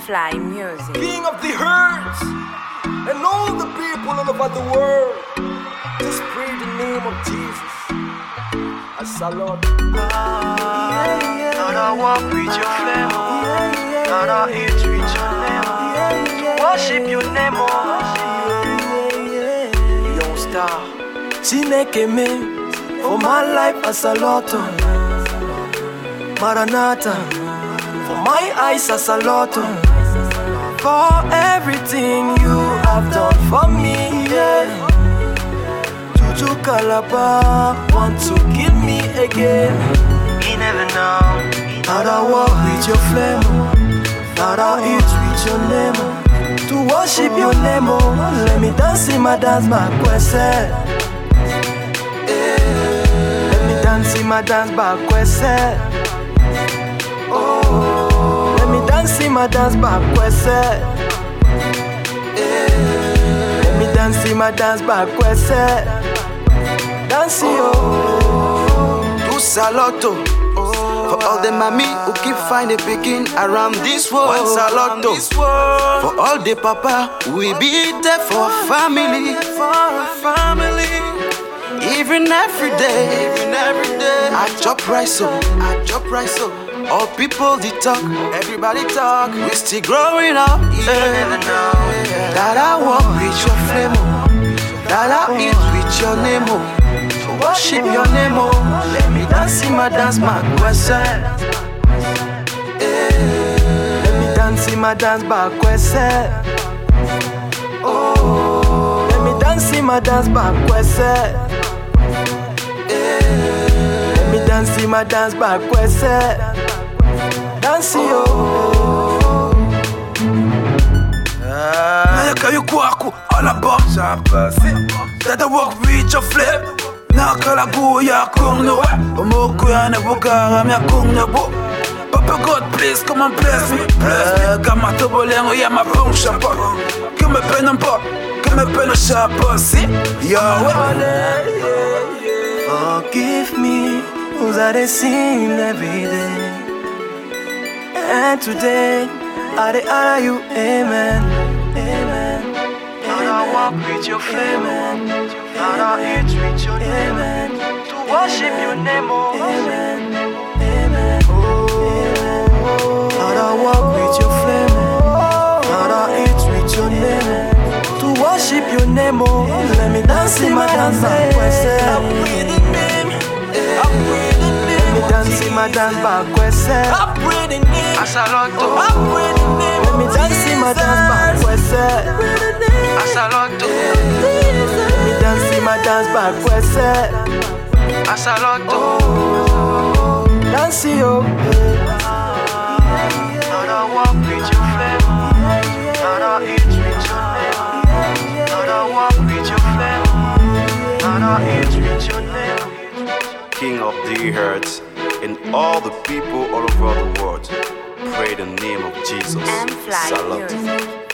fly music. King of the herds, and all the people all over the world. Just pray the name of Jesus. I salute. Lord, I walk with your flame. Lord, I eat with your name. Worship your name, oh. Young star. Chineke me for my life as a lotto. Maranatha for my eyes as a lotto. For everything you have done for me, yeah. Juju Calabar want to kill me again. You never know. That I walk with your flame, that I eat with your name, to worship your name. Oh. Let me dance in my dance, my quest. Let me dance in my dance, my quest. Oh, dance in my dance, my quest. Let me dance in my dance, quest. Dance, oh. Do salotto for all the mommy who keep finding picking around this world. One salotto for all the papa we be there for family, for family. Even every day, even every day. I chop rice so, I chop rice so. All people they talk, everybody talk. We still growing up, yeah. That I walk with your flame, oh. that I eat with your name, oh. Worship your name, oh. Let me dance in my dance, my question. Let me dance my dance back. Oh, let me dance in my dance back question. Let me dance in my dance back question. Dance yo. Ah. Nayaka yo kwaku alaba Dada walk with your flip. Nakala go ya kong no. Omoko ya ne bukara mya kong no bo Papa God please come and bless me. Bless me. Kama tobo lengo ya ma pong shapa Que me peine pas Que me peine shapa si Yahweh Forgive me, dey sin every day. And today, I dey honor you, amen. Amen. Lord, I walk with your flame. Lord, I eat with your name. Amen. To worship your name, oh. Amen. Amen. Lord, I walk with your flame. Lord, I eat with your name. To worship your name, oh. Let me dance in my dance back Let me dance in my dance back Asaloto, Let me dance in my dance back asaloto, Let me dance in my dance back asaloto. Dance yo. Lord, I walk with your flame. Lord, I eat with your name. Lord, I walk with your flame. Lord, I eat with your name. King of the earth, and all the people all over the world. Pray the name of Jesus. And fly Salute. music.